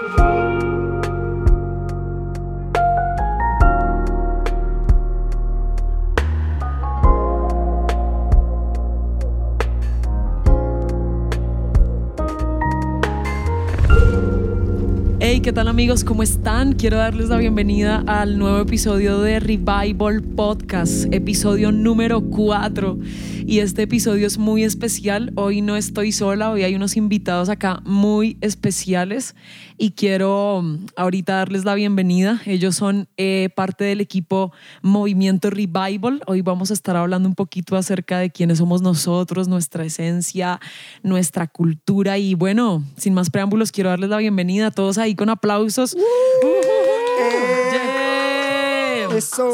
Hey, ¿qué tal amigos? ¿Cómo están? Quiero darles la bienvenida al nuevo episodio de Revival Podcast, episodio número 4. Y este episodio es muy especial. Hoy no estoy sola, hoy hay unos invitados acá muy especiales y quiero mm, ahorita darles la bienvenida. Ellos son eh, parte del equipo Movimiento Revival. Hoy vamos a estar hablando un poquito acerca de quiénes somos nosotros, nuestra esencia, nuestra cultura y bueno, sin más preámbulos, quiero darles la bienvenida a todos ahí con aplausos. Yeah.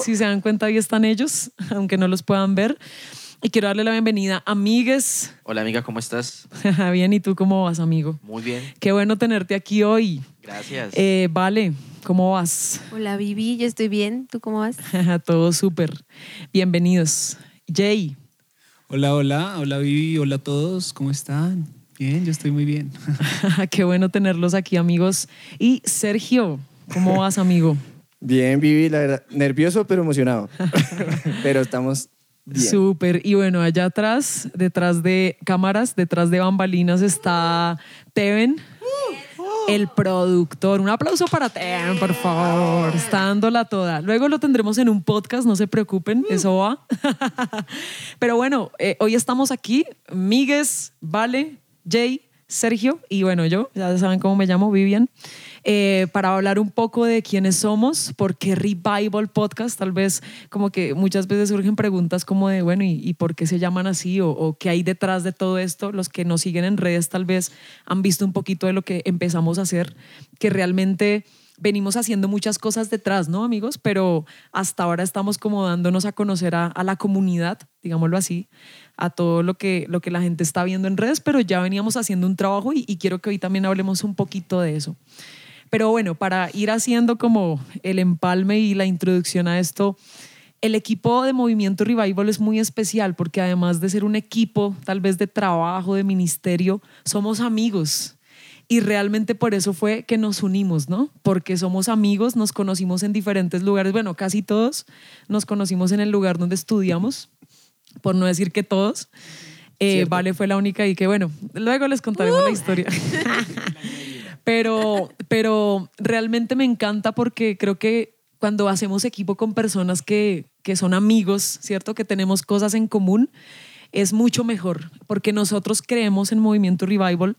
Si se dan cuenta, ahí están ellos, aunque no los puedan ver. Y quiero darle la bienvenida a Amigues. Hola amiga, ¿cómo estás? bien, ¿y tú cómo vas, amigo? Muy bien. Qué bueno tenerte aquí hoy. Gracias. Eh, vale, ¿cómo vas? Hola Vivi, yo estoy bien. ¿Tú cómo vas? Todo súper. Bienvenidos. Jay. Hola, hola, hola Vivi, hola a todos, ¿cómo están? Bien, yo estoy muy bien. Qué bueno tenerlos aquí, amigos. Y Sergio, ¿cómo vas, amigo? Bien, Vivi, la verdad, nervioso pero emocionado. pero estamos Súper. Y bueno, allá atrás, detrás de cámaras, detrás de bambalinas está Teven, el productor. Un aplauso para Teven, por favor. Está dándola toda. Luego lo tendremos en un podcast, no se preocupen, eso va. Pero bueno, eh, hoy estamos aquí, Migues, Vale, Jay, Sergio y bueno, yo, ya saben cómo me llamo, Vivian. Eh, para hablar un poco de quiénes somos, por qué Revival Podcast, tal vez como que muchas veces surgen preguntas como de, bueno, ¿y, por qué se llaman así? O, qué hay detrás de todo esto. Los que nos siguen en redes tal vez han visto un poquito de lo que empezamos a hacer, que realmente venimos haciendo muchas cosas detrás, ¿no, amigos? Pero hasta ahora estamos como dándonos a conocer a, la comunidad, digámoslo así, a todo lo que, lo que la gente está viendo en redes, pero ya veníamos haciendo un trabajo y quiero que hoy también hablemos un poquito de eso. Pero bueno, para ir haciendo como el empalme y la introducción a esto, el equipo de Movimiento Revival es muy especial porque además de ser un equipo tal vez de trabajo, de ministerio, somos amigos. Y realmente por eso fue que nos unimos, ¿no? Porque somos amigos, nos conocimos en diferentes lugares, bueno, casi todos nos conocimos en el lugar donde estudiamos, por no decir que todos. Eh, vale fue la única y que bueno, luego les contaremos la uh. historia. Pero, pero realmente me encanta porque creo que cuando hacemos equipo con personas que, que son amigos, ¿cierto? Que tenemos cosas en común, es mucho mejor, porque nosotros creemos en Movimiento Revival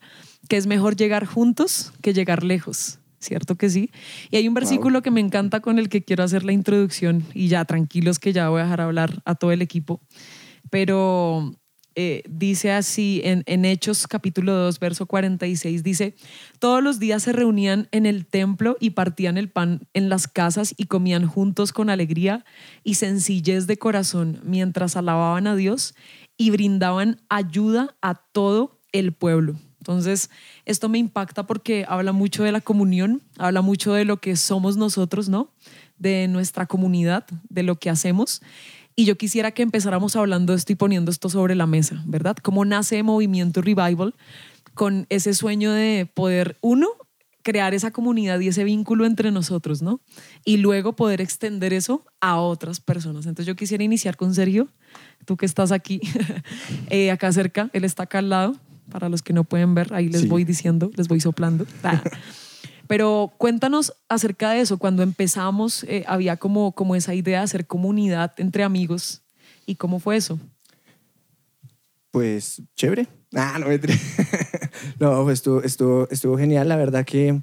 que es mejor llegar juntos que llegar lejos, ¿cierto que sí? Y hay un versículo que me encanta con el que quiero hacer la introducción y ya tranquilos que ya voy a dejar hablar a todo el equipo, pero eh, dice así en, Hechos capítulo 2, verso 46, dice, todos los días se reunían en el templo y partían el pan en las casas y comían juntos con alegría y sencillez de corazón mientras alababan a Dios y brindaban ayuda a todo el pueblo. Entonces, esto me impacta porque habla mucho de la comunión, habla mucho de lo que somos nosotros, ¿no? De nuestra comunidad, de lo que hacemos. Y yo quisiera que empezáramos hablando de esto y poniendo esto sobre la mesa, ¿verdad? ¿Cómo nace Movimiento Revival con ese sueño de poder, uno, crear esa comunidad y ese vínculo entre nosotros, ¿no? Y luego poder extender eso a otras personas. Entonces yo quisiera iniciar con Sergio, tú que estás aquí, eh, acá cerca, él está acá al lado, para los que no pueden ver, ahí les voy diciendo, les voy soplando. Pero cuéntanos acerca de eso. Cuando empezamos, eh, había como, como esa idea de hacer comunidad entre amigos. ¿Y cómo fue eso? Pues chévere. Ah, no, no pues estuvo, estuvo, estuvo genial. La verdad que,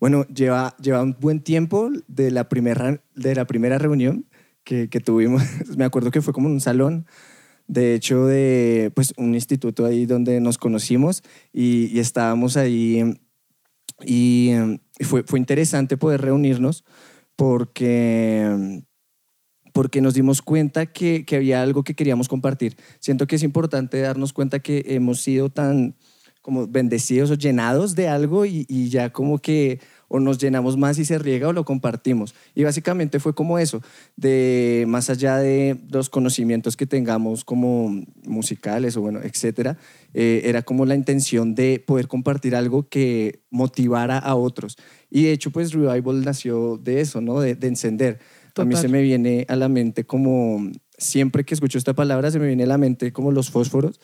bueno, lleva, lleva un buen tiempo de la primera, de la primera reunión que, que tuvimos. Me acuerdo que fue como en un salón de hecho, de pues, un instituto ahí donde nos conocimos y, y estábamos ahí y, fue, fue interesante poder reunirnos porque, porque nos dimos cuenta que, que, había algo que queríamos compartir. Siento que es importante darnos cuenta que hemos sido tan como bendecidos o llenados de algo y, y ya como que o nos llenamos más y se riega o lo compartimos. Y básicamente fue como eso, de más allá de los conocimientos que tengamos como musicales o bueno, etcétera, eh, era como la intención de poder compartir algo que motivara a otros. Y de hecho, pues Revival nació de eso, ¿no? De, de encender. A mí Total. se me viene a la mente como, siempre que escucho esta palabra, se me viene a la mente como los fósforos.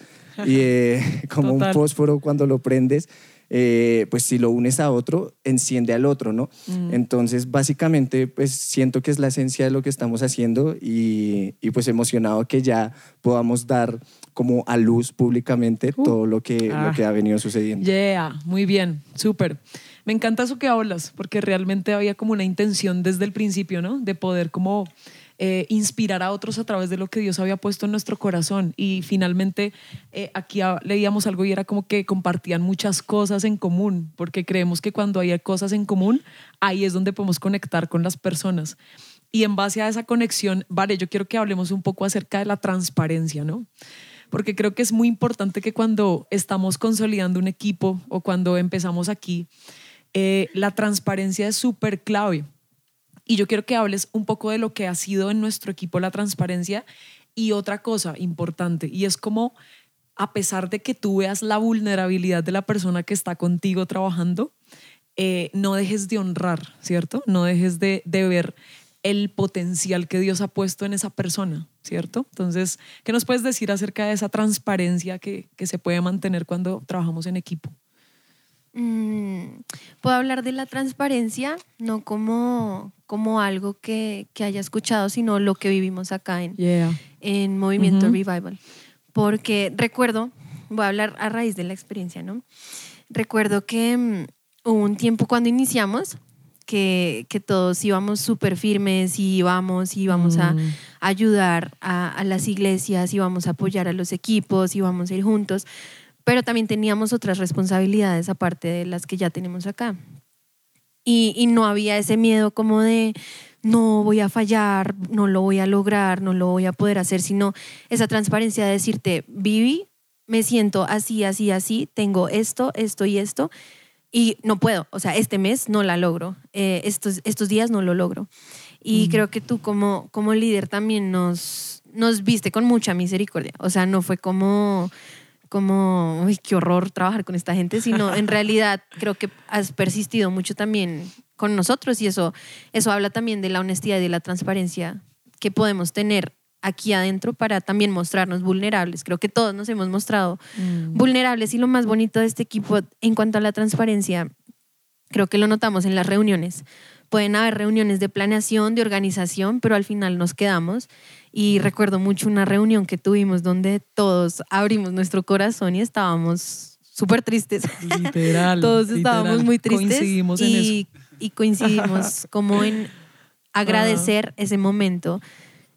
Y eh, como Total. un fósforo cuando lo prendes, eh, pues si lo unes a otro, enciende al otro, ¿no? Mm. Entonces, básicamente, pues siento que es la esencia de lo que estamos haciendo y, y, pues emocionado que ya podamos dar como a luz públicamente Uh. todo lo que, Ah. lo que ha venido sucediendo. Yeah, muy bien, súper. Me encanta eso que hablas, porque realmente había como una intención desde el principio, ¿no? De poder como eh, inspirar a otros a través de lo que Dios había puesto en nuestro corazón. Y finalmente eh, aquí leíamos algo y era como que compartían muchas cosas en común, porque creemos que cuando hay cosas en común, ahí es donde podemos conectar con las personas. Y en base a esa conexión, vale, yo quiero que hablemos un poco acerca de la transparencia, ¿no? porque creo que es muy importante que cuando estamos consolidando un equipo o cuando empezamos aquí, eh, la transparencia es súper clave. Y yo quiero que hables un poco de lo que ha sido en nuestro equipo la transparencia y otra cosa importante, y es como a pesar de que tú veas la vulnerabilidad de la persona que está contigo trabajando, eh, no dejes de honrar, ¿cierto? No dejes de, de ver el potencial que Dios ha puesto en esa persona, ¿cierto? Entonces, ¿qué nos puedes decir acerca de esa transparencia que, que se puede mantener cuando trabajamos en equipo? Mm, Puedo hablar de la transparencia, no como, como algo que, que haya escuchado, sino lo que vivimos acá en, Yeah. en Movimiento Ujú. Revival. Porque recuerdo, voy a hablar a raíz de la experiencia, ¿no? Recuerdo que mm, hubo un tiempo cuando iniciamos que, que todos íbamos súper firmes y íbamos, íbamos a Mm. ayudar a, a las iglesias, íbamos a apoyar a los equipos, íbamos a ir juntos, pero también teníamos otras responsabilidades aparte de las que ya tenemos acá. Y, y no había ese miedo como de no voy a fallar, no lo voy a lograr, no lo voy a poder hacer, sino esa transparencia de decirte, Vivi, me siento así, así, así, tengo esto, esto y esto, y no puedo, o sea, este mes no la logro, eh, estos, estos días no lo logro. Y Mm. creo que tú como, como líder también nos, nos viste con mucha misericordia, o sea, no fue como como, uy, qué horror trabajar con esta gente, sino en realidad creo que has persistido mucho también con nosotros y eso, eso habla también de la honestidad y de la transparencia que podemos tener aquí adentro para también mostrarnos vulnerables. Creo que todos nos hemos mostrado Mm. vulnerables y lo más bonito de este equipo en cuanto a la transparencia, creo que lo notamos en las reuniones. Pueden haber reuniones de planeación, de organización, pero al final nos quedamos. Y recuerdo mucho una reunión que tuvimos donde todos abrimos nuestro corazón y estábamos súper tristes. Literal. todos estábamos literal. muy tristes Coincidimos en y, eso. y coincidimos como en agradecer ese momento,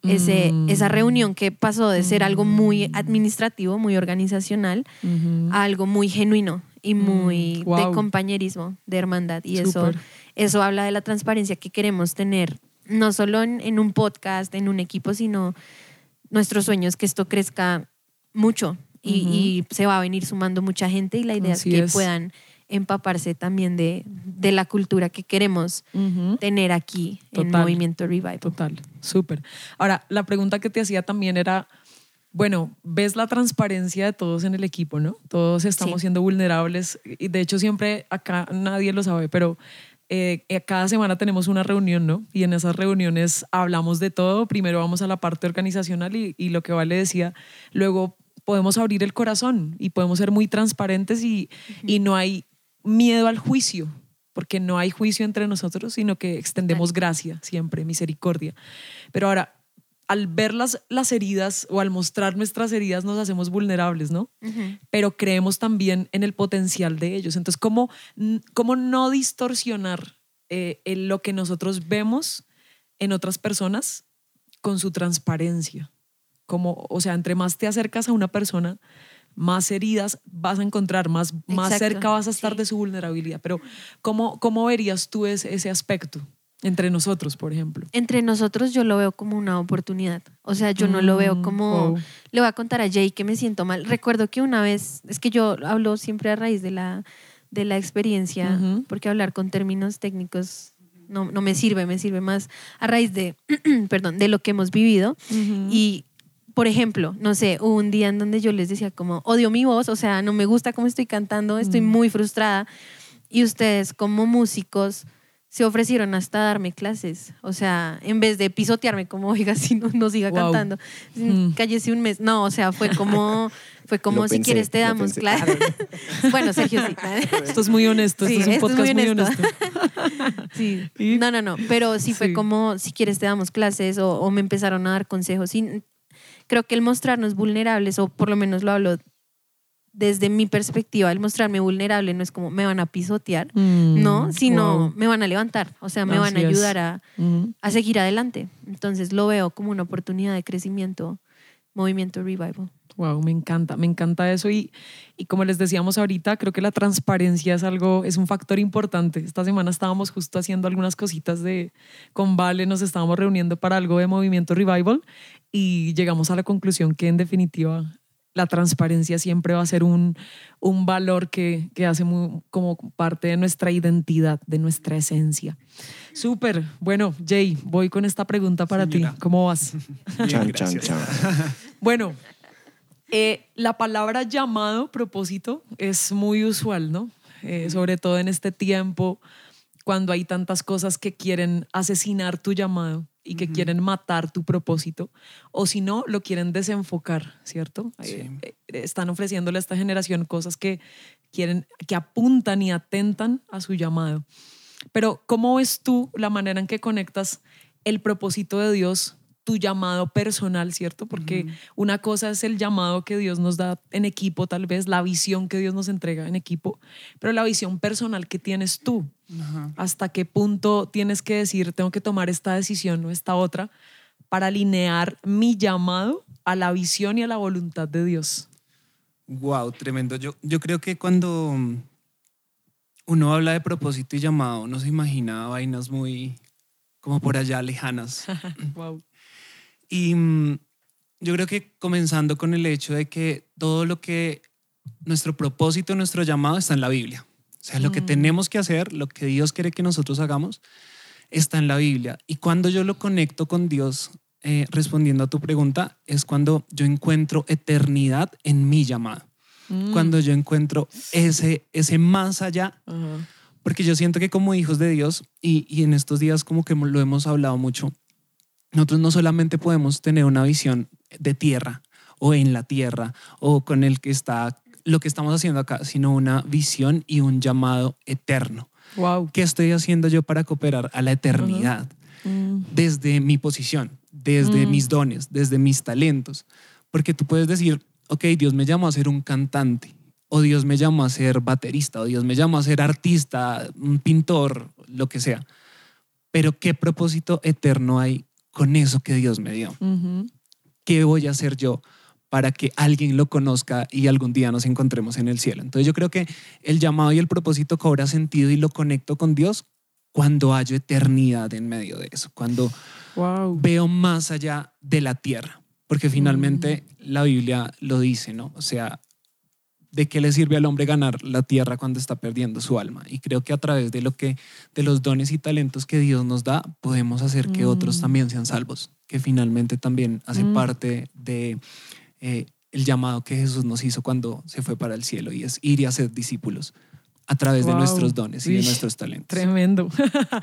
ese, Mm. esa reunión que pasó de ser algo muy administrativo, muy organizacional, Ujú. a algo muy genuino y muy Mm, wow. de compañerismo, de hermandad. Y eso, Súper. Eso habla de la transparencia que queremos tener, no solo en, en un podcast, en un equipo, sino nuestro sueño es que esto crezca mucho y, se va a venir sumando mucha gente y la idea Así es que es. puedan empaparse también de, de la cultura que queremos tener aquí en Total. Movimiento Revival. Total, súper. Ahora, la pregunta que te hacía también era, bueno, ves la transparencia de todos en el equipo, ¿no? Todos estamos Sí. siendo vulnerables y de hecho siempre acá nadie lo sabe, pero eh, eh, cada semana tenemos una reunión, ¿no? Y en esas reuniones hablamos de todo. Primero vamos a la parte organizacional y, y lo que Vale decía, luego podemos abrir el corazón y podemos ser muy transparentes y, y no hay miedo al juicio, porque no hay juicio entre nosotros, sino que extendemos gracia siempre, misericordia. Pero ahora, al ver las, las heridas o al mostrar nuestras heridas nos hacemos vulnerables, ¿no? Pero creemos también en el potencial de ellos. Entonces, ¿cómo, cómo no distorsionar eh, en lo que nosotros vemos en otras personas con su transparencia? Como, o sea, entre más te acercas a una persona, más heridas vas a encontrar, más, más cerca vas a estar sí. de su vulnerabilidad. Pero, ¿cómo, cómo verías tú ese, ese aspecto entre nosotros, por ejemplo? Entre nosotros yo lo veo como una oportunidad. O sea, yo no lo veo Mm, como... wow. Le voy a contar a Jay que me siento mal. Recuerdo que una vez, es que yo hablo siempre a raíz de la, de la experiencia, porque hablar con términos técnicos no, no me sirve, me sirve más a raíz de, perdón, de lo que hemos vivido. Y, por ejemplo, no sé, hubo un día en donde yo les decía como, odio mi voz, o sea, no me gusta cómo estoy cantando, estoy Mm. muy frustrada. Y ustedes como músicos se ofrecieron hasta darme clases. O sea, en vez de pisotearme como, oiga, si no, no siga Wow. cantando, Mm. cállese un mes. No, o sea, fue como, fue como si quieres te damos clases. bueno, Sergio sí. Esto es muy honesto, Sí, esto es un es podcast muy muy honesto. honesto. Sí. ¿Y? No, no, no. Pero sí fue Sí. como, si quieres te damos clases o, o me empezaron a dar consejos. Creo que el mostrarnos vulnerables, o por lo menos lo hablo desde mi perspectiva, el mostrarme vulnerable no es como me van a pisotear, Mm, no, sino wow. me van a levantar, o sea, me van a Así ayudar a, Ujú. a seguir adelante. Entonces lo veo como una oportunidad de crecimiento, movimiento revival. Wow, me encanta, me encanta eso y, y como les decíamos ahorita, creo que la transparencia es algo, es un factor importante. Esta semana estábamos justo haciendo algunas cositas de con Vale, nos estábamos reuniendo para algo de Movimiento Revival y llegamos a la conclusión que en definitiva la transparencia siempre va a ser un, un valor que, que hace muy- como parte de nuestra identidad, de nuestra esencia. Súper. Bueno, Jay, voy con esta pregunta para Señora. ti. ¿Cómo vas? Bien, Chan, chan, gracias. chan. Bueno, eh, la palabra llamado, propósito, es muy usual, ¿no? Eh, sobre todo en este tiempo, cuando hay tantas cosas que quieren asesinar tu llamado y que quieren matar tu propósito, o si no, lo quieren desenfocar, ¿cierto? Eh, eh, están ofreciéndole a esta generación cosas que quieren, que apuntan y atentan a su llamado. Pero, ¿cómo ves tú la manera en que conectas el propósito de Dios, tu llamado personal, ¿cierto? Porque una cosa es el llamado que Dios nos da en equipo, tal vez, la visión que Dios nos entrega en equipo, pero la visión personal que tienes tú. Ajá. ¿Hasta qué punto tienes que decir, tengo que tomar esta decisión o esta otra para alinear mi llamado a la visión y a la voluntad de Dios? Wow, tremendo. Yo, yo creo que cuando uno habla de propósito y llamado, uno se imagina vainas muy como por allá lejanas. wow. Y mm, yo creo que comenzando con el hecho de que todo lo que nuestro propósito, nuestro llamado está en la Biblia. O sea, lo que Mm. tenemos que hacer, lo que Dios quiere que nosotros hagamos, está en la Biblia. Y cuando yo lo conecto con Dios, eh, respondiendo a tu pregunta, es cuando yo encuentro eternidad en mi llamado. Mm. Cuando yo encuentro ese, ese más allá Ajá. porque yo siento que como hijos de Dios, y, y en estos días como que lo hemos hablado mucho, nosotros no solamente podemos tener una visión de tierra o en la tierra o con el que está lo que estamos haciendo acá, sino una visión y un llamado eterno. Wow. ¿Qué estoy haciendo yo para cooperar a la eternidad? Mm. Desde mi posición, desde Mm. mis dones, desde mis talentos. Porque tú puedes decir, ok, Dios me llamó a ser un cantante, o Dios me llamó a ser baterista, o Dios me llamó a ser artista, un pintor, lo que sea. Pero ¿qué propósito eterno hay con eso que Dios me dio? ¿Qué voy a hacer yo para que alguien lo conozca y algún día nos encontremos en el cielo? Entonces yo creo que el llamado y el propósito cobra sentido y lo conecto con Dios cuando hallo eternidad en medio de eso, cuando Wow. veo más allá de la tierra, porque finalmente la Biblia lo dice, ¿no? O sea, ¿de qué le sirve al hombre ganar la tierra cuando está perdiendo su alma? Y creo que a través de lo que, de los dones y talentos que Dios nos da, podemos hacer que otros Mm. también sean salvos, que finalmente también hace Mm. parte de eh, el llamado que Jesús nos hizo cuando se fue para el cielo y es ir y hacer discípulos a través de nuestros dones y de nuestros talentos. Tremendo.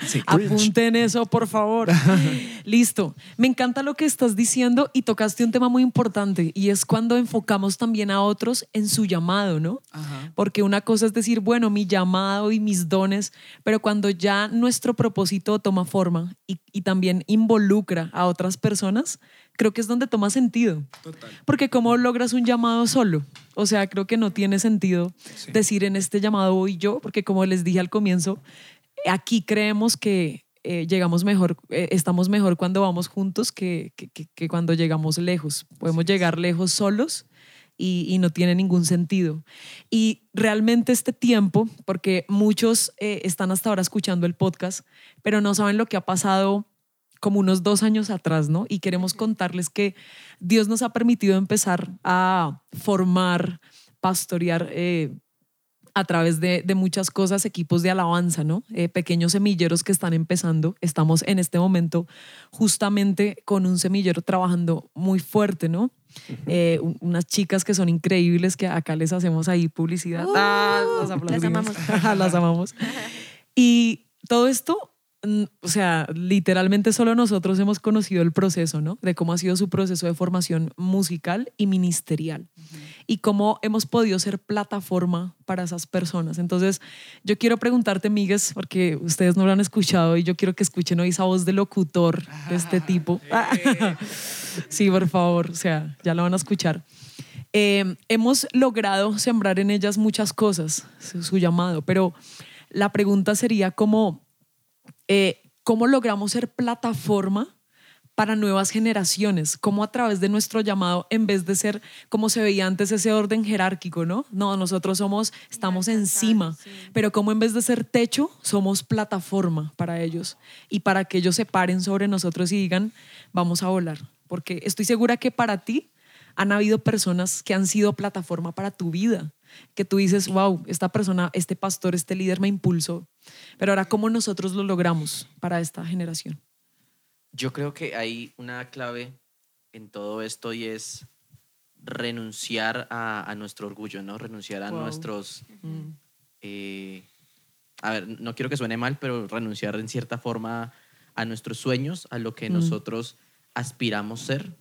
Sí. Apunten eso, por favor. Listo. Me encanta lo que estás diciendo y tocaste un tema muy importante y es cuando enfocamos también a otros en su llamado, ¿no? Ajá. Porque una cosa es decir, bueno, mi llamado y mis dones, pero cuando ya nuestro propósito toma forma y, y también involucra a otras personas, creo que es donde toma sentido. Total. Porque ¿cómo logras un llamado solo? O sea, creo que no tiene sentido Sí. decir en este llamado voy yo, porque como les dije al comienzo, aquí creemos que eh, llegamos mejor, eh, estamos mejor cuando vamos juntos que, que- que- que cuando llegamos lejos. Podemos llegar lejos solos y, y no tiene ningún sentido. Y realmente este tiempo, porque muchos eh, están hasta ahora escuchando el podcast, pero no saben lo que ha pasado como unos dos años atrás, ¿no? Y queremos contarles que Dios nos ha permitido empezar a formar, pastorear eh, a través de, de muchas cosas, equipos de alabanza, ¿no? Eh, pequeños semilleros que están empezando. Estamos en este momento justamente con un semillero trabajando muy fuerte, ¿no? Eh, un- unas chicas que son increíbles, que acá les hacemos ahí publicidad. Ah, las aplaudimos. amamos. las amamos. Y todo esto, o sea, literalmente solo nosotros hemos conocido el proceso, ¿no? De cómo ha sido su proceso de formación musical y ministerial. Y cómo hemos podido ser plataforma para esas personas. Entonces, yo quiero preguntarte, Migues, porque ustedes no lo han escuchado y yo quiero que escuchen hoy esa voz de locutor de este tipo. sí, por favor, o sea, ya lo van a escuchar. Eh, hemos logrado sembrar en ellas muchas cosas, su, su llamado, pero la pregunta sería cómo, eh, cómo logramos ser plataforma para nuevas generaciones, cómo a través de nuestro llamado, en vez de ser como se veía antes ese orden jerárquico, ¿no? No, nosotros somos, estamos encima, pero como en vez de ser techo, somos plataforma para ellos y para que ellos se paren sobre nosotros y digan, vamos a volar, porque estoy segura que para ti han habido personas que han sido plataforma para tu vida, que tú dices, wow, esta persona, este pastor, este líder me impulsó. Pero ahora, ¿cómo nosotros lo logramos para esta generación? Yo creo que hay una clave en todo esto y es renunciar a, a nuestro orgullo, ¿no? Renunciar a Wow. nuestros... eh, a ver, no quiero que suene mal, pero renunciar en cierta forma a nuestros sueños, a lo que nosotros aspiramos ser,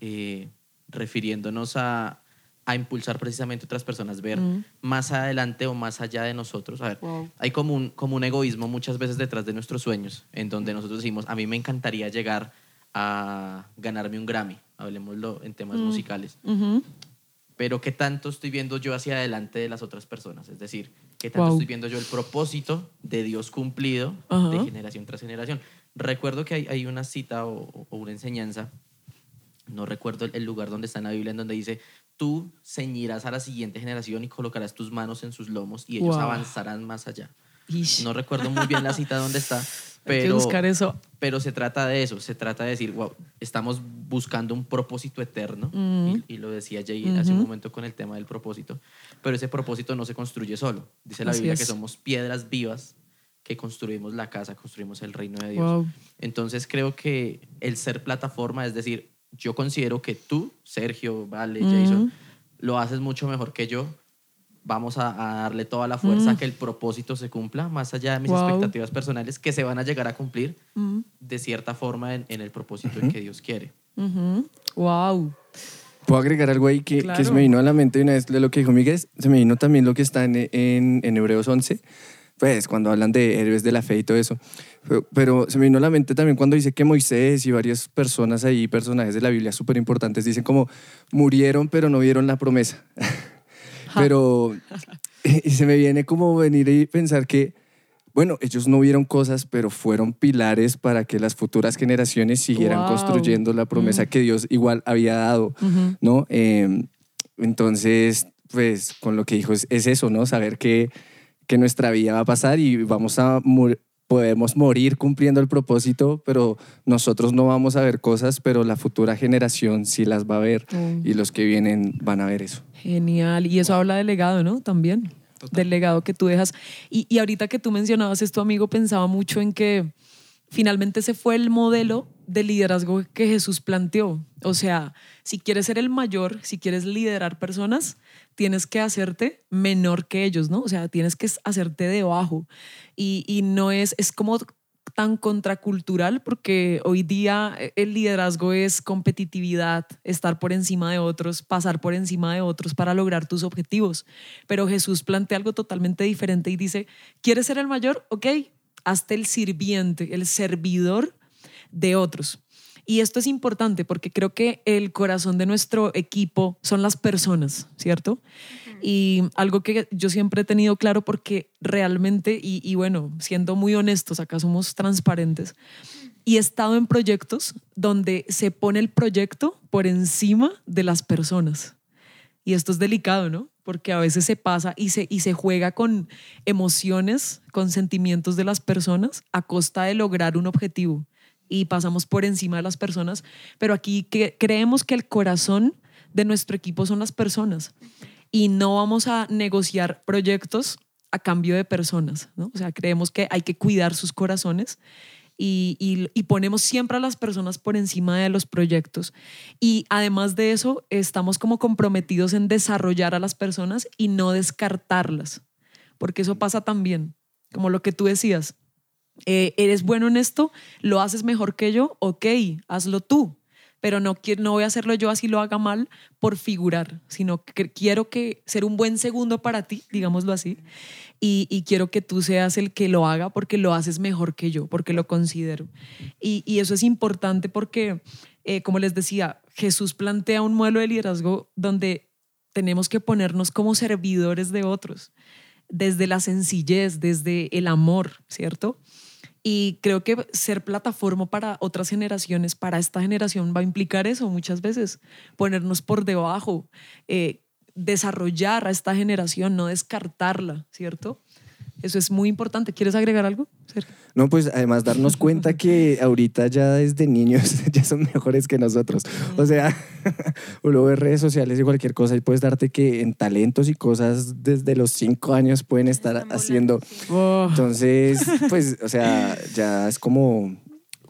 eh, refiriéndonos a, a impulsar precisamente otras personas, ver Mm. más adelante o más allá de nosotros. A ver, Wow. hay como un, como un egoísmo muchas veces detrás de nuestros sueños, en donde nosotros decimos, a mí me encantaría llegar a ganarme un Grammy, hablemoslo en temas Mm. musicales, Ujú. pero ¿qué tanto estoy viendo yo hacia adelante de las otras personas? Es decir, ¿qué tanto Wow. estoy viendo yo el propósito de Dios cumplido Ajá. de generación tras generación? Recuerdo que hay, hay una cita o, o una enseñanza, no recuerdo el lugar donde está en la Biblia, en donde dice, tú ceñirás a la siguiente generación y colocarás tus manos en sus lomos y ellos Wow. avanzarán más allá. Ish. No recuerdo muy bien la cita dónde está, Hay que pero, buscar eso. pero se trata de eso, se trata de decir, wow, estamos buscando un propósito eterno, Mm. y, y lo decía Jay hace un momento con el tema del propósito, pero ese propósito no se construye solo. Dice la Así Biblia es. que somos piedras vivas que construimos la casa, construimos el reino de Dios. Wow. Entonces creo que el ser plataforma, es decir, yo considero que tú, Sergio, Vale. Jason, lo haces mucho mejor que yo. Vamos a, a darle toda la fuerza Mm. a que el propósito se cumpla, más allá de mis Wow. expectativas personales, que se van a llegar a cumplir Mm. de cierta forma en, en el propósito en que Dios quiere. Ujú. Wow. Puedo agregar algo ahí que, que Claro. se me vino a la mente una vez de lo que dijo Miguel. Se me vino también lo que está en, en, en Hebreos 11, pues cuando hablan de héroes de la fe y todo eso. Pero, pero se me vino a la mente también cuando dice que Moisés y varias personas ahí, personajes de la Biblia súper importantes, dicen como murieron pero no vieron la promesa. pero y se me viene como venir y pensar que, bueno, ellos no vieron cosas, pero fueron pilares para que las futuras generaciones siguieran Wow. construyendo la promesa Mm. que Dios igual había dado. Ujú. ¿no? Eh, entonces, pues con lo que dijo es, es eso, ¿no? Saber que, que nuestra vida va a pasar y vamos a podemos morir cumpliendo el propósito, pero nosotros no vamos a ver cosas, pero la futura generación sí las va a ver Mm. y los que vienen van a ver eso. Genial. Y eso habla del legado, ¿no? También. Del legado que tú dejas. Y, y ahorita que tú mencionabas esto, amigo, pensaba mucho en que finalmente ese fue el modelo de liderazgo que Jesús planteó. O sea, si quieres ser el mayor, si quieres liderar personas, tienes que hacerte menor que ellos, ¿no? O sea, tienes que hacerte debajo. Y, y no es, es como tan contracultural porque hoy día el liderazgo es competitividad, estar por encima de otros, pasar por encima de otros para lograr tus objetivos. Pero Jesús plantea algo totalmente diferente y dice, ¿quieres ser el mayor? Ok, hazte el sirviente, el servidor de otros. Y esto es importante porque creo que el corazón de nuestro equipo son las personas, ¿cierto? Y algo que yo siempre he tenido claro porque realmente, y, y bueno, siendo muy honestos, acá somos transparentes, y he estado en proyectos donde se pone el proyecto por encima de las personas. Y esto es delicado, ¿no? Porque a veces se pasa y se, y se juega con emociones, con sentimientos de las personas a costa de lograr un objetivo. Y pasamos por encima de las personas. Pero aquí creemos que el corazón de nuestro equipo son las personas. y no vamos a negociar proyectos a cambio de personas, ¿no? O sea, creemos que hay que cuidar sus corazones y, y- ponemos siempre a las personas por encima de los proyectos. Y además de eso, estamos como comprometidos en desarrollar a las personas y no descartarlas, porque eso pasa también, como lo que tú decías. Eh, eres bueno en esto, lo haces mejor que yo, ok, hazlo tú, pero no, no voy a hacerlo yo así lo haga mal por figurar, sino que quiero que ser un buen segundo para ti, digámoslo así, y, quiero que tú seas el que lo haga porque lo haces mejor que yo, porque lo considero. Y, y eso es importante porque, eh, como les decía, Jesús plantea un modelo de liderazgo donde tenemos que ponernos como servidores de otros, desde la sencillez, desde el amor, ¿cierto? Y creo que ser plataforma para otras generaciones, para esta generación, va a implicar eso muchas veces, ponernos por debajo, eh, desarrollar a esta generación, no descartarla, ¿cierto? Eso es muy importante. ¿Quieres agregar algo, Sergio? No, pues además darnos cuenta que ahorita ya desde niños ya son mejores que nosotros. O sea, uno ve redes sociales y cualquier cosa y puedes darte que en talentos y cosas desde los cinco años pueden estar haciendo. sí. Entonces, pues, o sea, ya es como,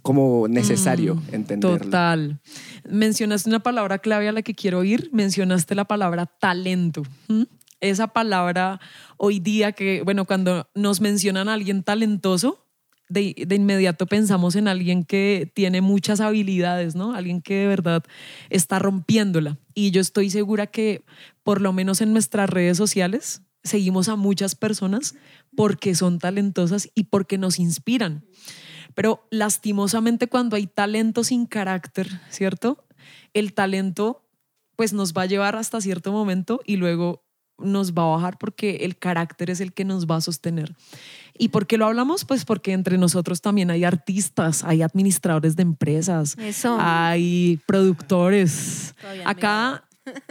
como necesario Mm, entenderlo. Total. Mencionaste una palabra clave a la que quiero ir. Mencionaste la palabra talento. ¿Mm? Esa palabra hoy día que, bueno, cuando nos mencionan a alguien talentoso, de, de inmediato pensamos en alguien que tiene muchas habilidades, ¿no? Alguien que de verdad está rompiéndola. Y yo estoy segura que, por lo menos en nuestras redes sociales, seguimos a muchas personas porque son talentosas y porque nos inspiran. Pero lastimosamente cuando hay talento sin carácter, ¿cierto? El talento pues nos va a llevar hasta cierto momento y luego nos va a bajar porque el carácter es el que nos va a sostener. ¿Y por qué lo hablamos? Pues porque entre nosotros también hay artistas, hay administradores de empresas, Eso. hay productores. Todavía Acá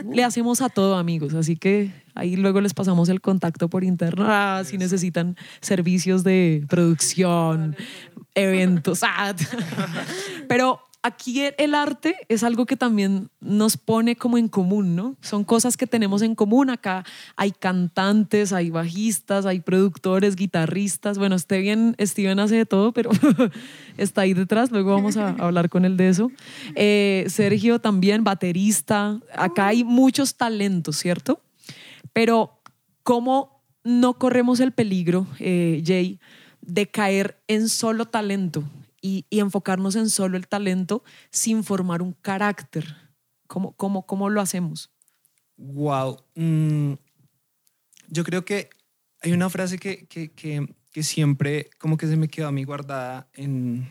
le hacemos a todo, amigos, así que ahí luego les pasamos el contacto por interno. Ah, si necesitan servicios de producción, eventos. ah. Pero aquí el- el arte es algo que también nos pone como en común, ¿no? Son cosas que tenemos en común. Acá hay cantantes, hay bajistas, hay productores, guitarristas. Bueno, esté bien, Steven hace de todo, pero está ahí detrás. Luego vamos a hablar con él de eso. Eh, Sergio también, baterista. Acá hay muchos talentos, ¿cierto? Pero ¿cómo no corremos el peligro, eh, Jay, de caer en solo talento y, enfocarnos en solo el talento sin formar un carácter? ¿Cómo, cómo, cómo lo hacemos? Wow. Mm, yo creo que hay una frase que, que, que, que siempre como que se me quedó a mí guardada en,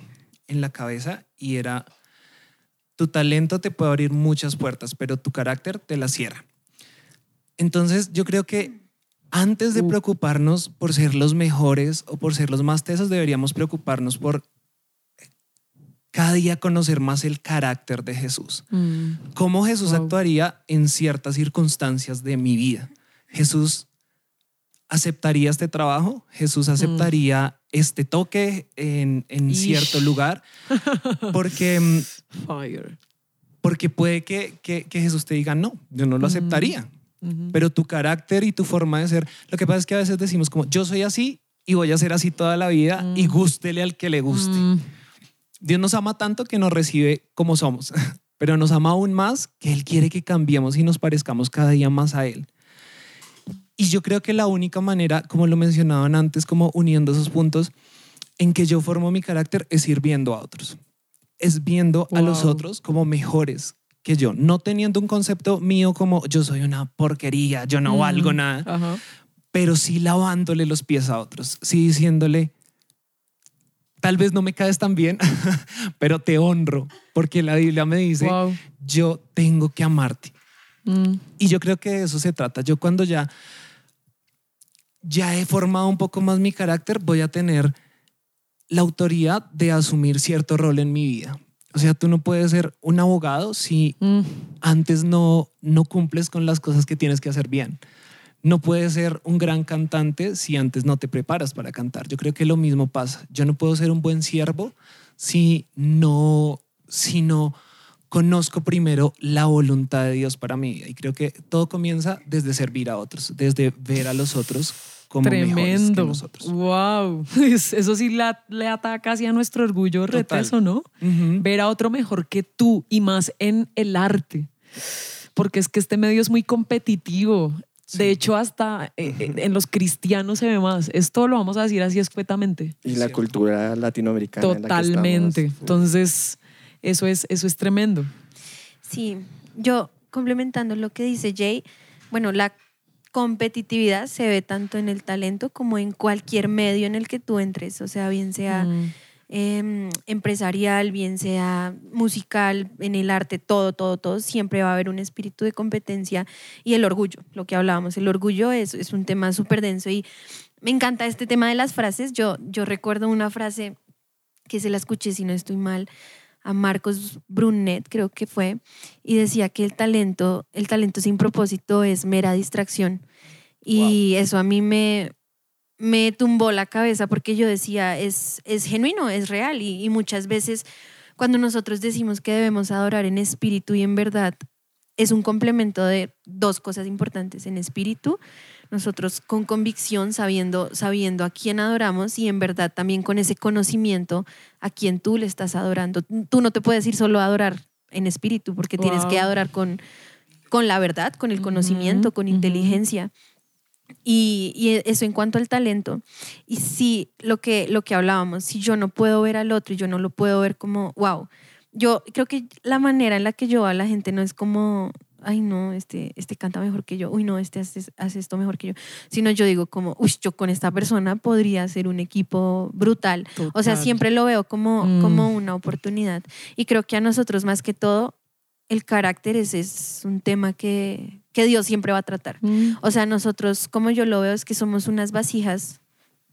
en la cabeza y era, tu talento te puede abrir muchas puertas, pero tu carácter te las cierra. Entonces yo creo que antes de preocuparnos por ser los mejores o por ser los más tesos, deberíamos preocuparnos por cada día conocer más el carácter de Jesús cómo Jesús Wow. actuaría en ciertas circunstancias de mi vida. Jesús aceptaría este trabajo, Jesús aceptaría este toque en, en cierto lugar, porque, mm, Fire. porque puede que, que- que Jesús te diga, no, yo no lo Ujú. Pero tu carácter y tu forma de ser, lo que pasa es que a veces decimos como, yo soy así y voy a ser así toda la vida y Mm. gústele al que le guste. Mm, Dios nos ama tanto que nos recibe como somos, pero nos ama aún más que Él quiere que cambiemos y nos parezcamos cada día más a Él. Y yo creo que la única manera, como lo mencionaban antes, como uniendo esos puntos, en que yo formo mi carácter es ir viendo a otros. Es viendo a los otros como mejores que yo, no teniendo un concepto mío como yo soy una porquería, yo no mm, valgo nada, Ajá. pero sí lavándole los pies a otros, sí diciéndole, tal vez no me caes tan bien, pero te honro, porque la Biblia me dice, Wow. yo tengo que amarte. Mm, Y yo creo que de eso se trata. Yo cuando ya, ya he formado un poco más mi carácter, voy a tener la autoridad de asumir cierto rol en mi vida. O sea, tú no puedes ser un abogado si mm, antes no, no cumples con las cosas que tienes que hacer bien. No puedes ser un gran cantante si antes no te preparas para cantar. Yo creo que lo mismo pasa. Yo no puedo ser un buen siervo si no, si no conozco primero la voluntad de Dios para mí. Y creo que todo comienza desde servir a otros, desde ver a los otros como mejores que Tremendo. nosotros. Wow. Eso sí la- le ata casi a nuestro orgullo Total. reteso, ¿no? Ver a otro mejor que tú y más en el arte. Porque es que este medio es muy competitivo. De hecho, hasta eh, eh, en los cristianos se ve más. Esto lo vamos a decir así escuetamente. Y la cultura latinoamericana. en la que Totalmente. Entonces, eso es, eso es tremendo. Sí, yo complementando lo que dice Jay, bueno, la competitividad se ve tanto en el talento como en cualquier medio en el que tú entres, o sea, bien sea Mm. em, empresarial, bien sea musical, en el arte, todo, todo, todo, siempre va a haber un espíritu de competencia y el orgullo, lo que hablábamos, el orgullo es, es un tema súper denso y me encanta este tema de las frases, yo, yo recuerdo una frase que se la escuché, si no estoy mal, a Marcos Brunet, creo que fue, y decía que el talento, el talento sin propósito es mera distracción. Y eso a mí me, me tumbó la cabeza porque yo decía, es, es genuino, es real. Y, y muchas veces cuando nosotros decimos que debemos adorar en espíritu y en verdad, es un complemento de dos cosas importantes. En espíritu, nosotros con convicción, sabiendo, sabiendo a quién adoramos y en verdad también con ese conocimiento a quien tú le estás adorando. Tú no te puedes ir solo a adorar en espíritu porque tienes que adorar con, con la verdad, con el conocimiento, con inteligencia. Y, y eso en cuanto al talento. Y sí, lo que, lo que hablábamos, si yo no puedo ver al otro y yo no lo puedo ver como, wow, yo creo que la manera en la que yo a la gente no es como, ay no, este, este canta mejor que yo, uy no, este hace, hace esto mejor que yo, sino yo digo como, uy, yo con esta persona podría ser un equipo brutal. O sea, Total. siempre lo veo como, Mm. como una oportunidad. Y creo que a nosotros más que todo, el carácter es, es un tema que, que Dios siempre va a tratar. Mm. O sea, nosotros, como yo lo veo, es que somos unas vasijas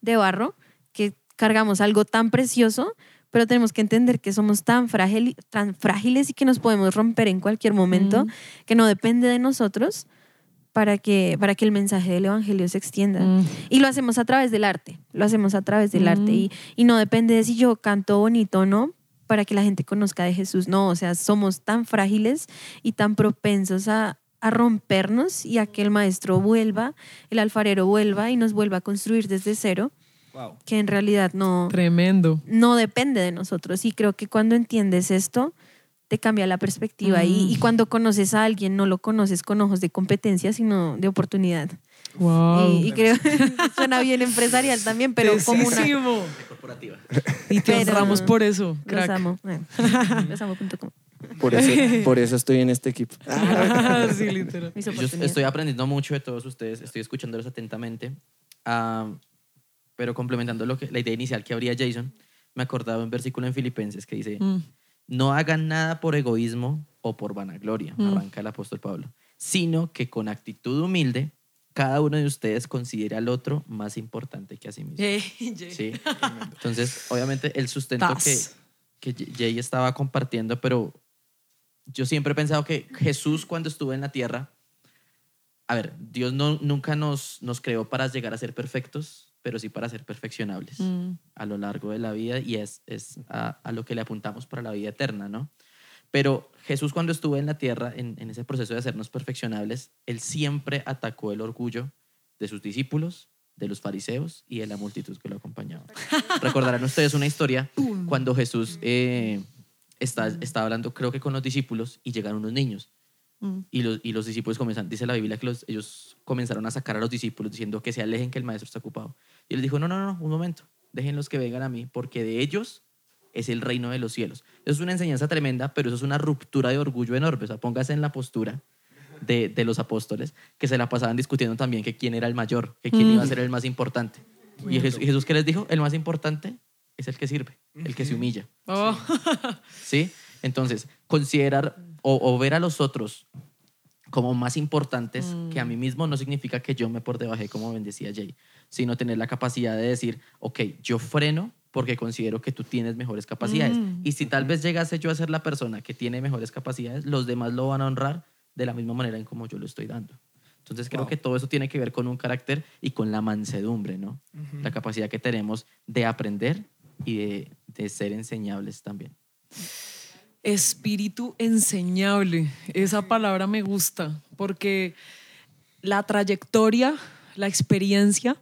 de barro que cargamos algo tan precioso, pero tenemos que entender que somos tan, frágil, tan frágiles y que nos podemos romper en cualquier momento, Mm. que no depende de nosotros para que, para que el mensaje del Evangelio se extienda. Mm. Y lo hacemos a través del arte, lo hacemos a través del Mm. arte y, y no depende de si yo canto bonito o no para que la gente conozca de Jesús. No, o sea, somos tan frágiles y tan propensos a, a rompernos y a que el maestro vuelva, el alfarero vuelva y nos vuelva a construir desde cero, Wow. que en realidad no, Tremendo. no depende de nosotros. Y creo que cuando entiendes esto, te cambia la perspectiva. Y, Mm. y cuando conoces a alguien, no lo conoces con ojos de competencia, sino de oportunidad. Wow. Y, y creo que suena bien empresarial también, pero como una... Corporativa. Y te honramos por eso, Los crack. amo. Bueno, los amo.com. Por eso, por eso estoy en este equipo. sí, literal. Yo estoy aprendiendo mucho de todos ustedes, estoy escuchándolos atentamente, ah, pero complementando lo que, la idea inicial que habría Jason, me acordaba un versículo en Filipenses que dice, Mm. no hagan nada por egoísmo o por vanagloria, Mm. arranca el apóstol Pablo, sino que con actitud humilde cada uno de ustedes considere al otro más importante que a sí mismo. Yay. Sí. Entonces, obviamente, el sustento que, que Jay estaba compartiendo, pero yo siempre he pensado que Jesús cuando estuvo en la tierra, a ver, Dios no, nunca nos, nos creó para llegar a ser perfectos, pero sí para ser perfeccionables Mm. a lo largo de la vida y es, es a, a lo que le apuntamos para la vida eterna, ¿no? Pero Jesús cuando estuvo en la tierra, en, en ese proceso de hacernos perfeccionables, él siempre atacó el orgullo de sus discípulos, de los fariseos y de la multitud que lo acompañaba. Recordarán ustedes una historia cuando Jesús eh, está, está hablando, creo que con los discípulos, y llegaron unos niños. Mm. Y los, y los discípulos comienzan, dice la Biblia que los- ellos comenzaron a sacar a los discípulos diciendo que se alejen, que el maestro está ocupado. Y él dijo, no, no, no, un momento, déjenlos que vengan a mí, porque de ellos es el reino de los cielos. Eso es una enseñanza tremenda, pero eso es una ruptura de orgullo enorme. O sea, póngase en la postura de, de los apóstoles, que se la pasaban discutiendo también que quién era el mayor, que quién Mm. iba a ser el más importante. Y Jesús, y Jesús, ¿qué les dijo? El más importante es el que sirve, el que se humilla. Oh. ¿sí? Entonces, considerar o, o ver a los otros como más importantes Mm. que a mí mismo no significa que yo me por debajé, como bendecía Jay, sino tener la capacidad de decir, ok, yo freno porque considero que tú tienes mejores capacidades. Mm. Y si tal vez llegase yo a ser la persona que tiene mejores capacidades, los demás lo van a honrar de la misma manera en como yo lo estoy dando. Entonces creo Wow. que todo eso tiene que ver con un carácter y con la mansedumbre, ¿no? La capacidad que tenemos de aprender y de, de ser enseñables también. Espíritu enseñable. Esa palabra me gusta porque la trayectoria, la experiencia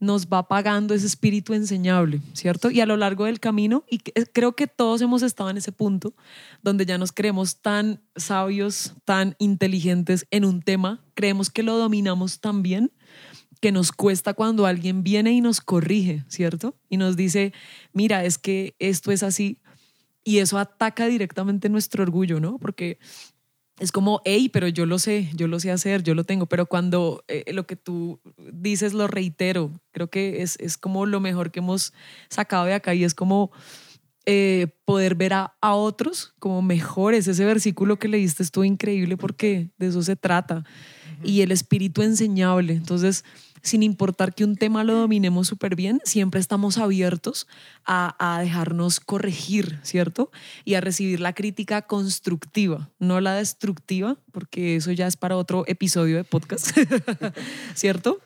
nos va pagando ese espíritu enseñable, ¿cierto? Y a lo largo del camino, y creo que todos hemos estado en ese punto donde ya nos creemos tan sabios, tan inteligentes en un tema, creemos que lo dominamos tan bien que nos cuesta cuando alguien viene y nos corrige, ¿cierto? Y nos dice, mira, es que esto es así. Y eso ataca directamente nuestro orgullo, ¿no? Porque es como, hey, pero yo lo sé, yo lo sé hacer, yo lo tengo, pero cuando eh, lo que tú dices lo reitero, creo que es, es, como lo mejor que hemos sacado de acá y es como eh, poder ver a, a, otros como mejores. Ese versículo que leíste estuvo increíble porque de eso se trata. Y el espíritu enseñable. Entonces, sin importar que un tema lo dominemos súper bien, siempre estamos abiertos a, dejarnos corregir, ¿cierto? Y a recibir la crítica constructiva, no la destructiva, porque eso ya es para otro episodio de podcast, ¿cierto?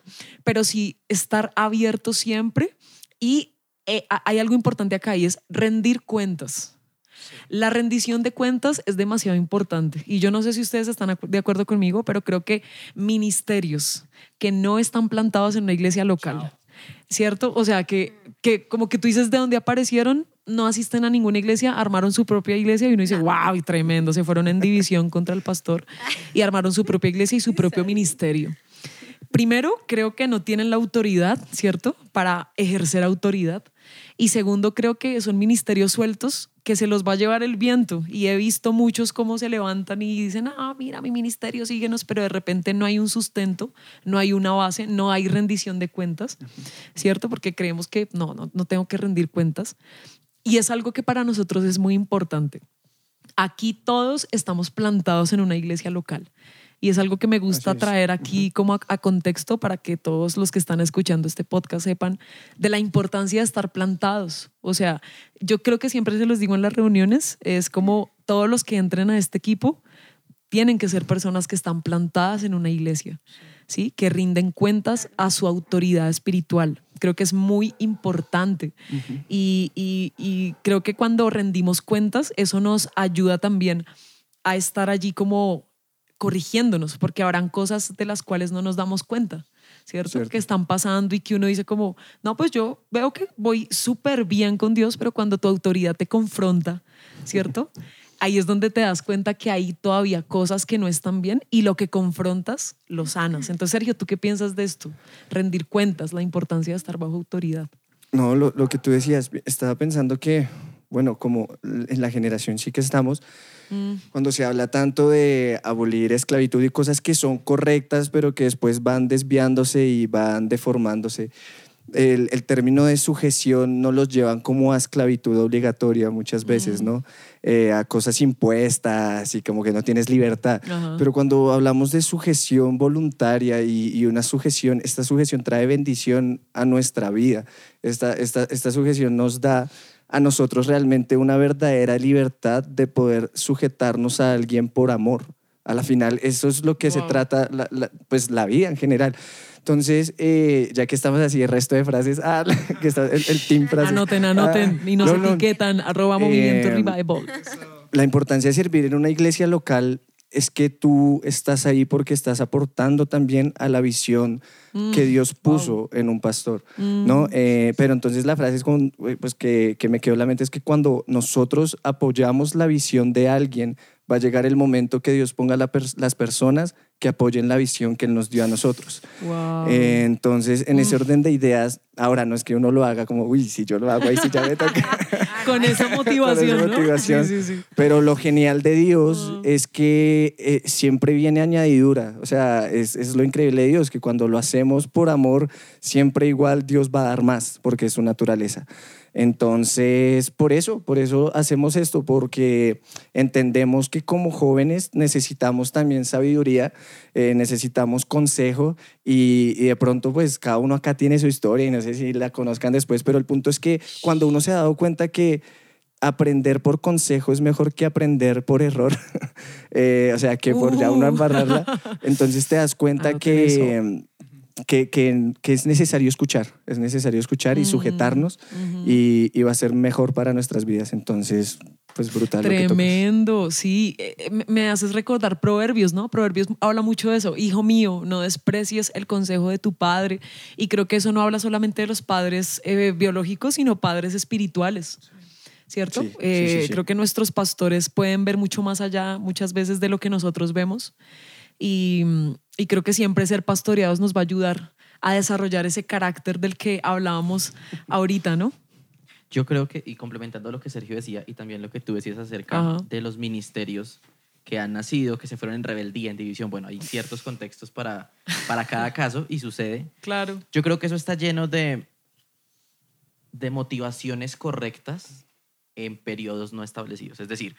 Pero sí estar abierto siempre y eh, hay algo importante acá y es rendir cuentas. La rendición de cuentas es demasiado importante y yo no sé si ustedes están de acuerdo conmigo, pero creo que ministerios que no están plantados en una iglesia local, ¿cierto? O sea, que, que como que tú dices de dónde aparecieron, no asisten a ninguna iglesia, armaron su propia iglesia y uno dice, wow, y tremendo, se fueron en división contra el pastor y armaron su propia iglesia y su propio ministerio. Primero, creo que no tienen la autoridad, ¿cierto? Para ejercer autoridad. Y segundo, creo que son ministerios sueltos que se los va a llevar el viento. Y he visto muchos cómo se levantan y dicen, ah, mira, mi ministerio, síguenos, pero de repente no hay un sustento, no hay una base, no hay rendición de cuentas, ¿cierto? Porque creemos que no, no, no tengo que rendir cuentas. Y es algo que para nosotros es muy importante. Aquí todos estamos plantados en una iglesia local. Y es algo que me gusta traer aquí como a, contexto para que todos los que están escuchando este podcast sepan de la importancia de estar plantados. O sea, yo creo que siempre se los digo en las reuniones, es como todos los que entren a este equipo tienen que ser personas que están plantadas en una iglesia, ¿sí? Que rinden cuentas a su autoridad espiritual. Creo que es muy importante. y, y creo que cuando rendimos cuentas, eso nos ayuda también a estar allí como corrigiéndonos, porque habrán cosas de las cuales no nos damos cuenta, ¿cierto? Que están pasando y que uno dice como, no, pues yo veo que voy súper bien con Dios, pero cuando tu autoridad te confronta, ¿cierto? Ahí es donde te das cuenta que hay todavía cosas que no están bien y lo que confrontas lo sanas. Entonces, Sergio, ¿tú qué piensas de esto? Rendir cuentas, la importancia de estar bajo autoridad. No, lo, lo que tú decías, estaba pensando que, bueno, como en la generación sí que estamos, Mm. Cuando se habla tanto de abolir esclavitud y cosas que son correctas, pero que después van desviándose y van deformándose. El, el, término de sujeción no los llevan como a esclavitud obligatoria muchas veces, mm. ¿no? Eh, a cosas impuestas y como que no tienes libertad. Pero cuando hablamos de sujeción voluntaria y, y, una sujeción, esta sujeción trae bendición a nuestra vida. Esta, esta, esta sujeción nos da a nosotros realmente una verdadera libertad de poder sujetarnos a alguien por amor. A la final, eso es lo que se trata, pues la vida en general. Entonces, eh, ya que estamos así, el resto de frases, ah, que está el, team frases. Anoten, anoten ah, y nos etiquetan, arroba movimiento eh, revival. La importancia de servir en una iglesia local es que tú estás ahí porque estás aportando también a la visión mm, que Dios puso en un pastor, mm. ¿no? Eh, pero entonces la frase es con, eh, pues que, que, me quedó en la mente es que cuando nosotros apoyamos la visión de alguien, va a llegar el momento que Dios ponga las personas que apoyen la visión que Él nos dio a nosotros. Eh, entonces, en ese orden de ideas, ahora no es que uno lo haga como, uy, si yo lo hago, ahí sí ya me toca. Con esa motivación. Con esa motivación. Sí, sí, Pero lo genial de Dios es que eh, siempre viene añadidura. O sea, es, es lo increíble de Dios, que cuando lo hacemos por amor, siempre igual Dios va a dar más, porque es su naturaleza. Entonces, por eso, por eso hacemos esto, porque entendemos que como jóvenes necesitamos también sabiduría, eh, necesitamos consejo y, de pronto pues cada uno acá tiene su historia y no sé si la conozcan después, pero el punto es que cuando uno se ha dado cuenta que aprender por consejo es mejor que aprender por error, eh, o sea, que por ya uno uh. embarrarla, entonces te das cuenta que que, que, que, es necesario escuchar, es necesario escuchar y sujetarnos y, y, va a ser mejor para nuestras vidas. Entonces, pues brutal. lo. Tremendo, sí. Eh, eh, me- haces recordar Proverbios, ¿no? Proverbios habla mucho de eso. Hijo mío, no desprecies el consejo de tu padre. Y creo que eso no habla solamente de los padres eh, biológicos, sino padres espirituales. ¿Cierto? Sí, sí, Eh, sí, sí. Creo que nuestros pastores pueden ver mucho más allá muchas veces de lo que nosotros vemos. Y, y creo que siempre ser pastoreados nos va a ayudar a desarrollar ese carácter del que hablábamos ahorita, ¿no? Yo creo que, y complementando lo que Sergio decía y también lo que tú decías acerca Ajá. de los ministerios que han nacido, que se fueron en rebeldía, en división, bueno, hay ciertos contextos para, para cada caso y sucede. Claro. Yo creo que eso está lleno de, de motivaciones correctas en periodos no establecidos. Es decir,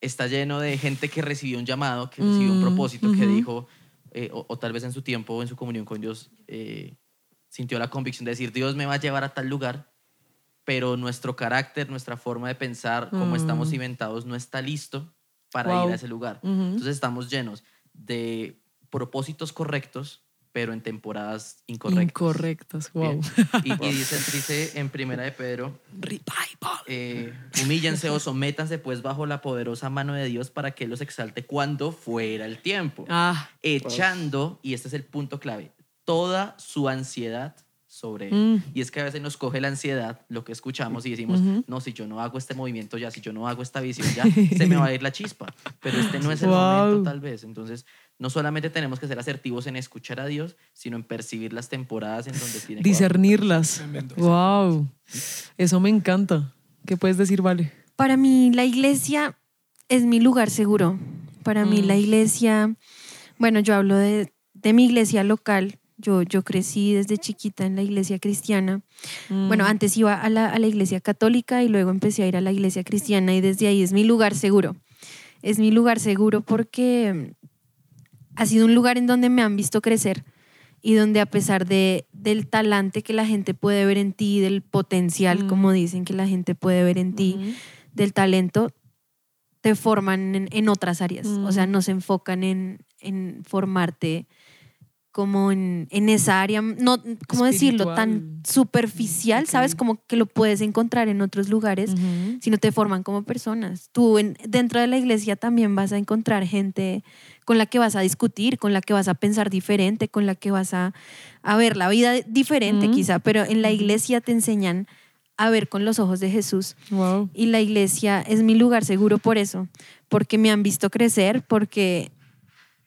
está lleno de gente que recibió un llamado, que recibió un Mm, propósito, que dijo, eh, o, o tal vez en su tiempo o en su comunión con Dios, eh, sintió la convicción de decir, Dios me va a llevar a tal lugar, pero nuestro carácter, nuestra forma de pensar, como Mm. estamos inventados, no está listo para Wow. ir a ese lugar. Entonces estamos llenos de propósitos correctos, pero en temporadas incorrectas. Incorrectas, wow. Y, y dice, dice en Primera de Pedro, Revival. eh, humíllense o sométanse pues bajo la poderosa mano de Dios para que Él los exalte cuando fuera el tiempo. Ah, Echando, y este es el punto clave, toda su ansiedad sobre Él. Mm. Y es que a veces nos coge la ansiedad, lo que escuchamos y decimos, Ujú. no, si yo no hago este movimiento ya, si yo no hago esta visión ya, se me va a ir la chispa. Pero este no es el Wow. momento tal vez. Entonces, no solamente tenemos que ser asertivos en escuchar a Dios, sino en percibir las temporadas en donde tiene que discernirlas. Wow. Eso me encanta. ¿Qué puedes decir, Vale? Para mí la iglesia es mi lugar seguro. Para mí Mm. la iglesia, bueno, yo hablo de, de mi iglesia local. Yo, yo crecí desde chiquita en la iglesia cristiana. Bueno, Mm. antes iba a la, a la iglesia católica y luego empecé a ir a la iglesia cristiana y desde ahí es mi lugar seguro. Es mi lugar seguro porque ha sido un lugar en donde me han visto crecer y donde a pesar de, del talante que la gente puede ver en ti, del potencial, Mm. como dicen que la gente puede ver en ti, del talento, te forman en, en otras áreas. O sea, Mm. no se enfocan en, en formarte como en, en esa área, no, ¿cómo decirlo? Tan superficial, ¿sabes? Como que lo puedes encontrar en otros lugares, Ujú. sino te forman como personas. Tú en- dentro de la iglesia también vas a encontrar gente con la que vas a discutir, con la que vas a pensar diferente, con la que vas a, a ver la vida diferente quizá, pero en la iglesia te enseñan a ver con los ojos de Jesús. Wow. Y la iglesia es mi lugar seguro por eso, porque me han visto crecer, porque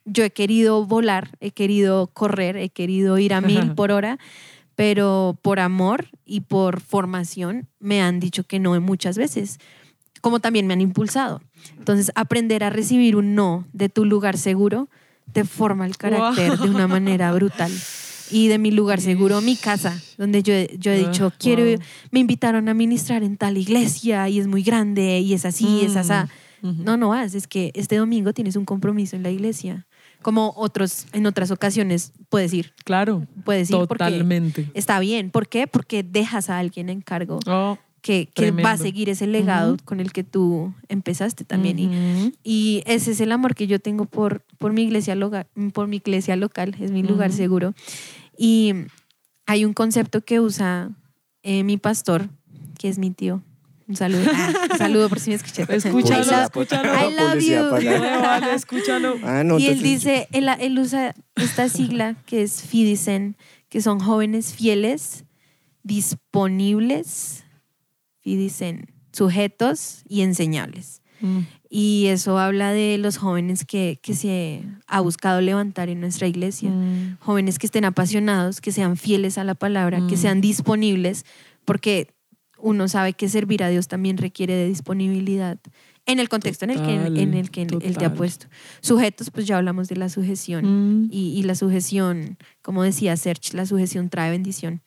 yo he querido volar, he querido correr, he querido ir a mil por hora, pero por amor y por formación me han dicho que no muchas veces, como también me han impulsado. Entonces, aprender a recibir un no de tu lugar seguro te forma el carácter de una manera brutal. Y de mi lugar seguro, mi casa, donde yo, he- yo he Ah, dicho, quiero, wow. me invitaron a ministrar en tal iglesia y es muy grande y es así, es así. No, no vas, es que este domingo tienes un compromiso en la iglesia. Como otros, en otras ocasiones puedes ir, Claro. puedes ir Totalmente. está bien. ¿Por qué? Porque dejas a alguien en cargo Oh, que, que va a seguir ese legado con el que tú empezaste también. Y, ese es el amor que yo tengo por, por, mi, iglesia local, por mi iglesia local, es mi lugar seguro. Y hay un concepto que usa eh, mi pastor, que es mi tío. Un saludo. Ah, un saludo por si me escuchas. Escúchalo, I love- escúchalo. I love you. vale, escúchalo. Ah, no, y él dice, él, él usa esta sigla que es FIDICEN, que son jóvenes fieles, disponibles, FIDICEN, sujetos y enseñables. Mm. Y eso habla de los jóvenes que, que se ha buscado levantar en nuestra iglesia. Mm. Jóvenes que estén apasionados, que sean fieles a la palabra, que Mm. sean disponibles, porque uno sabe que servir a Dios también requiere de disponibilidad en el contexto en el que, en el que Él te ha puesto. Sujetos, pues ya hablamos de la sujeción. Mm. Y, y la sujeción, como decía Serge, la sujeción trae bendición.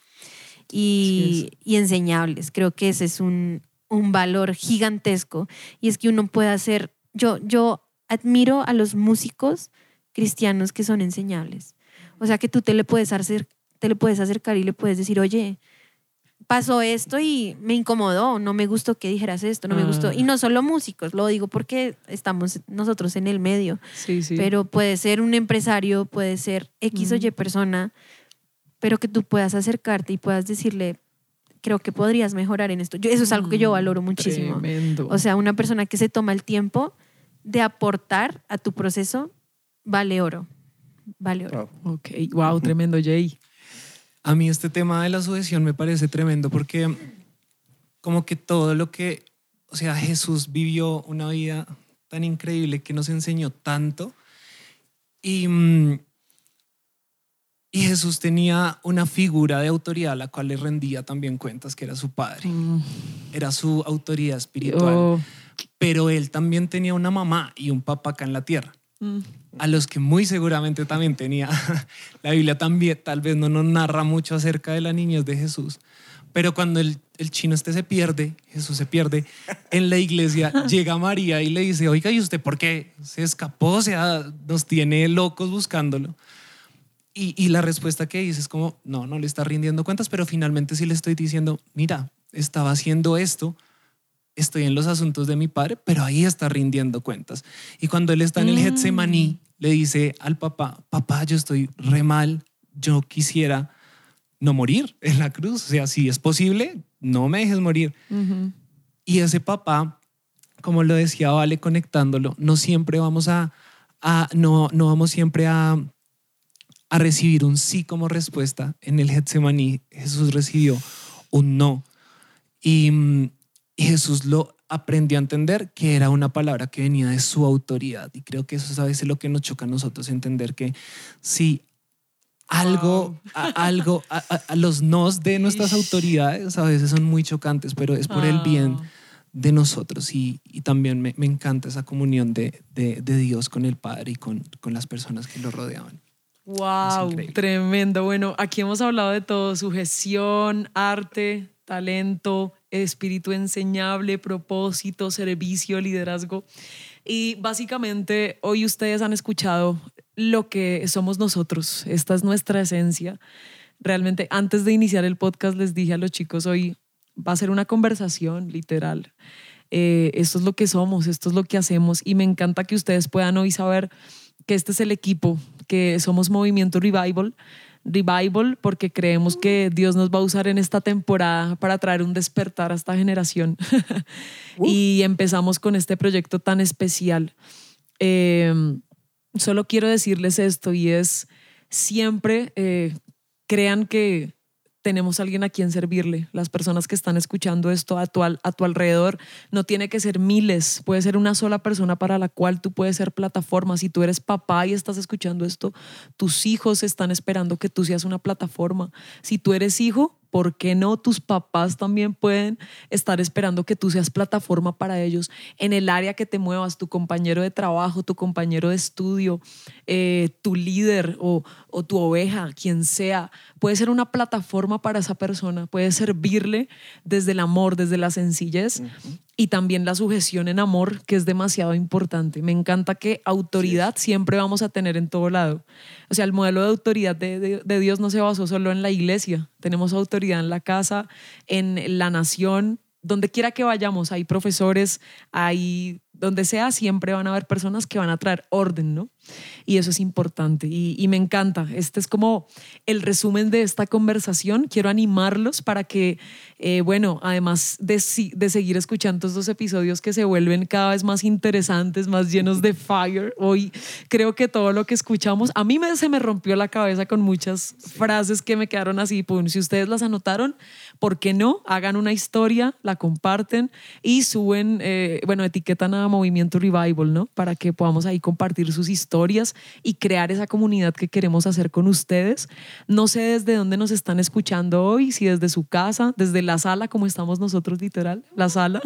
Y, y enseñables. Creo que ese es un, un valor gigantesco. Y es que uno puede hacer, yo, yo admiro a los músicos cristianos que son enseñables. O sea que tú te le puedes hacer, te le puedes acercar y le puedes decir, oye, pasó esto y me incomodó, no me gustó que dijeras esto, no me gustó. Ah. Y no solo músicos, lo digo porque estamos nosotros en el medio. Sí, sí. Pero puede ser un empresario, puede ser X o Ujú. Y persona, pero que tú puedas acercarte y puedas decirle creo que podrías mejorar en esto. Yo, eso es algo que yo valoro muchísimo. Tremendo. O sea, una persona que se toma el tiempo de aportar a tu proceso vale oro. Vale oro. Wow. ok, wow, tremendo, Jay. A mí este tema de la sujeción me parece tremendo porque como que todo lo que, o sea, Jesús vivió una vida tan increíble que nos enseñó tanto y, mm, y Jesús tenía una figura de autoridad a la cual le rendía también cuentas, que era su padre, Mm, era su autoridad espiritual, oh, pero él también tenía una mamá y un papá acá en la tierra. Mm, a los que muy seguramente también tenía. La Biblia también tal vez no nos narra mucho acerca de la niñez de Jesús, pero cuando el, el chino este se pierde, Jesús se pierde, en la iglesia llega María y le dice, oiga, ¿y usted por qué se escapó? O sea, nos tiene locos buscándolo. Y, y la respuesta que dice es como, no, no le está rindiendo cuentas, pero finalmente sí le estoy diciendo, mira, estaba haciendo esto, estoy en los asuntos de mi padre, pero ahí está rindiendo cuentas. Y cuando él está en el Mm. Getsemaní, le dice al papá, papá, yo estoy re mal, yo quisiera no morir en la cruz. O sea, si es posible, no me dejes morir. ujú. Y ese papá, como lo decía Vale conectándolo, no siempre vamos a, a- no, no vamos siempre a, a recibir un sí como respuesta. En el Getsemaní Jesús recibió un no. Y, mm, y Jesús lo aprendió a entender que era una palabra que venía de su autoridad. Y creo que eso es a veces lo que nos choca a nosotros, entender que si algo, a, algo, a, los nos de nuestras autoridades a veces son muy chocantes, pero es por el bien Ah. de nosotros y, y también me, me encanta esa comunión de, de- de Dios con el Padre y con, con las personas que lo rodeaban. Wow, tremendo. Bueno, aquí hemos hablado de todo, sujeción, arte, talento, espíritu enseñable, propósito, servicio, liderazgo. Y básicamente hoy ustedes han escuchado lo que somos nosotros. Esta es nuestra esencia. Realmente antes de iniciar el podcast les dije a los chicos, hoy va a ser una conversación literal. Eh, esto es lo que somos, esto es lo que hacemos y me encanta que ustedes puedan hoy saber que este es el equipo, que somos Movimiento Revival. Revival porque creemos que Dios nos va a usar en esta temporada para traer un despertar a esta generación. y empezamos con este proyecto tan especial. Eh, solo quiero decirles esto y es siempre eh, crean que tenemos alguien a quien servirle. Las personas que están escuchando esto a tu, a tu alrededor no tiene que ser miles, puede ser una sola persona para la cual tú puedes ser plataforma. Si tú eres papá y estás escuchando esto, tus hijos están esperando que tú seas una plataforma. Si tú eres hijo, ¿por qué no tus papás también pueden estar esperando que tú seas plataforma para ellos en el área que te muevas, tu compañero de trabajo, tu compañero de estudio, eh, tu líder o, o tu oveja, quien sea? Puede ser una plataforma para esa persona, puede servirle desde el amor, desde la sencillez y también la sujeción en amor, que es demasiado importante. Me encanta que autoridad siempre vamos a tener en todo lado. O sea, el modelo de autoridad de, de- de Dios no se basó solo en la iglesia. Tenemos autoridad en la casa, en la nación, donde quiera que vayamos. Hay profesores, hay donde sea, siempre van a haber personas que van a traer orden, ¿no? Y eso es importante y, me encanta. Este es como el resumen de esta conversación. Quiero animarlos para que, eh, bueno, además de seguir escuchando estos episodios que se vuelven cada vez más interesantes, más llenos de fire, hoy creo que todo lo que escuchamos, a mí me, se me rompió la cabeza con muchas frases que me quedaron así. Pum. Si ustedes las anotaron, ¿por qué no? Hagan una historia, la comparten y suben, eh, bueno, etiquetan a Movimiento Revival, ¿no? Para que podamos ahí compartir sus historias y crear esa comunidad que queremos hacer con ustedes. No sé desde dónde nos están escuchando hoy, si desde su casa, desde la sala, como estamos nosotros literal, la sala,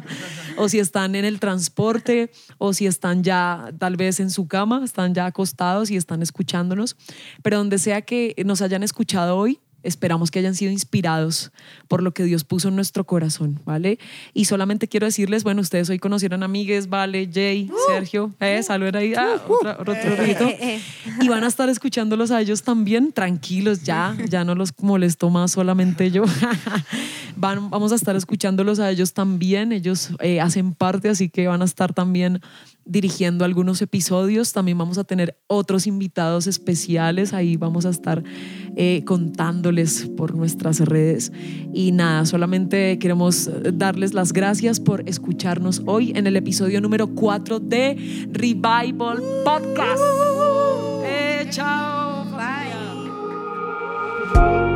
o si están en el transporte, o si están ya tal vez en su cama, están ya acostados y están escuchándonos. Pero donde sea que nos hayan escuchado hoy, Esperamos que hayan sido inspirados por lo que Dios puso en nuestro corazón, ¿vale? Y solamente quiero decirles, bueno, ustedes hoy conocieron Amigues, Vale, Jay, Sergio, eh, saluden ahí, ah, otra- otro rito. Eh, eh, Y van a estar escuchándolos a ellos también, tranquilos, ya, ya no los molesto más solamente yo. Van, vamos a estar escuchándolos a ellos también, ellos eh, hacen parte, así que van a estar también dirigiendo algunos episodios. También vamos a tener otros invitados especiales, ahí vamos a estar eh, por nuestras redes. Y nada, solamente queremos darles las gracias por escucharnos hoy en el episodio número 4 de Revival Podcast. ¡Uh! Eh, chao. Bye.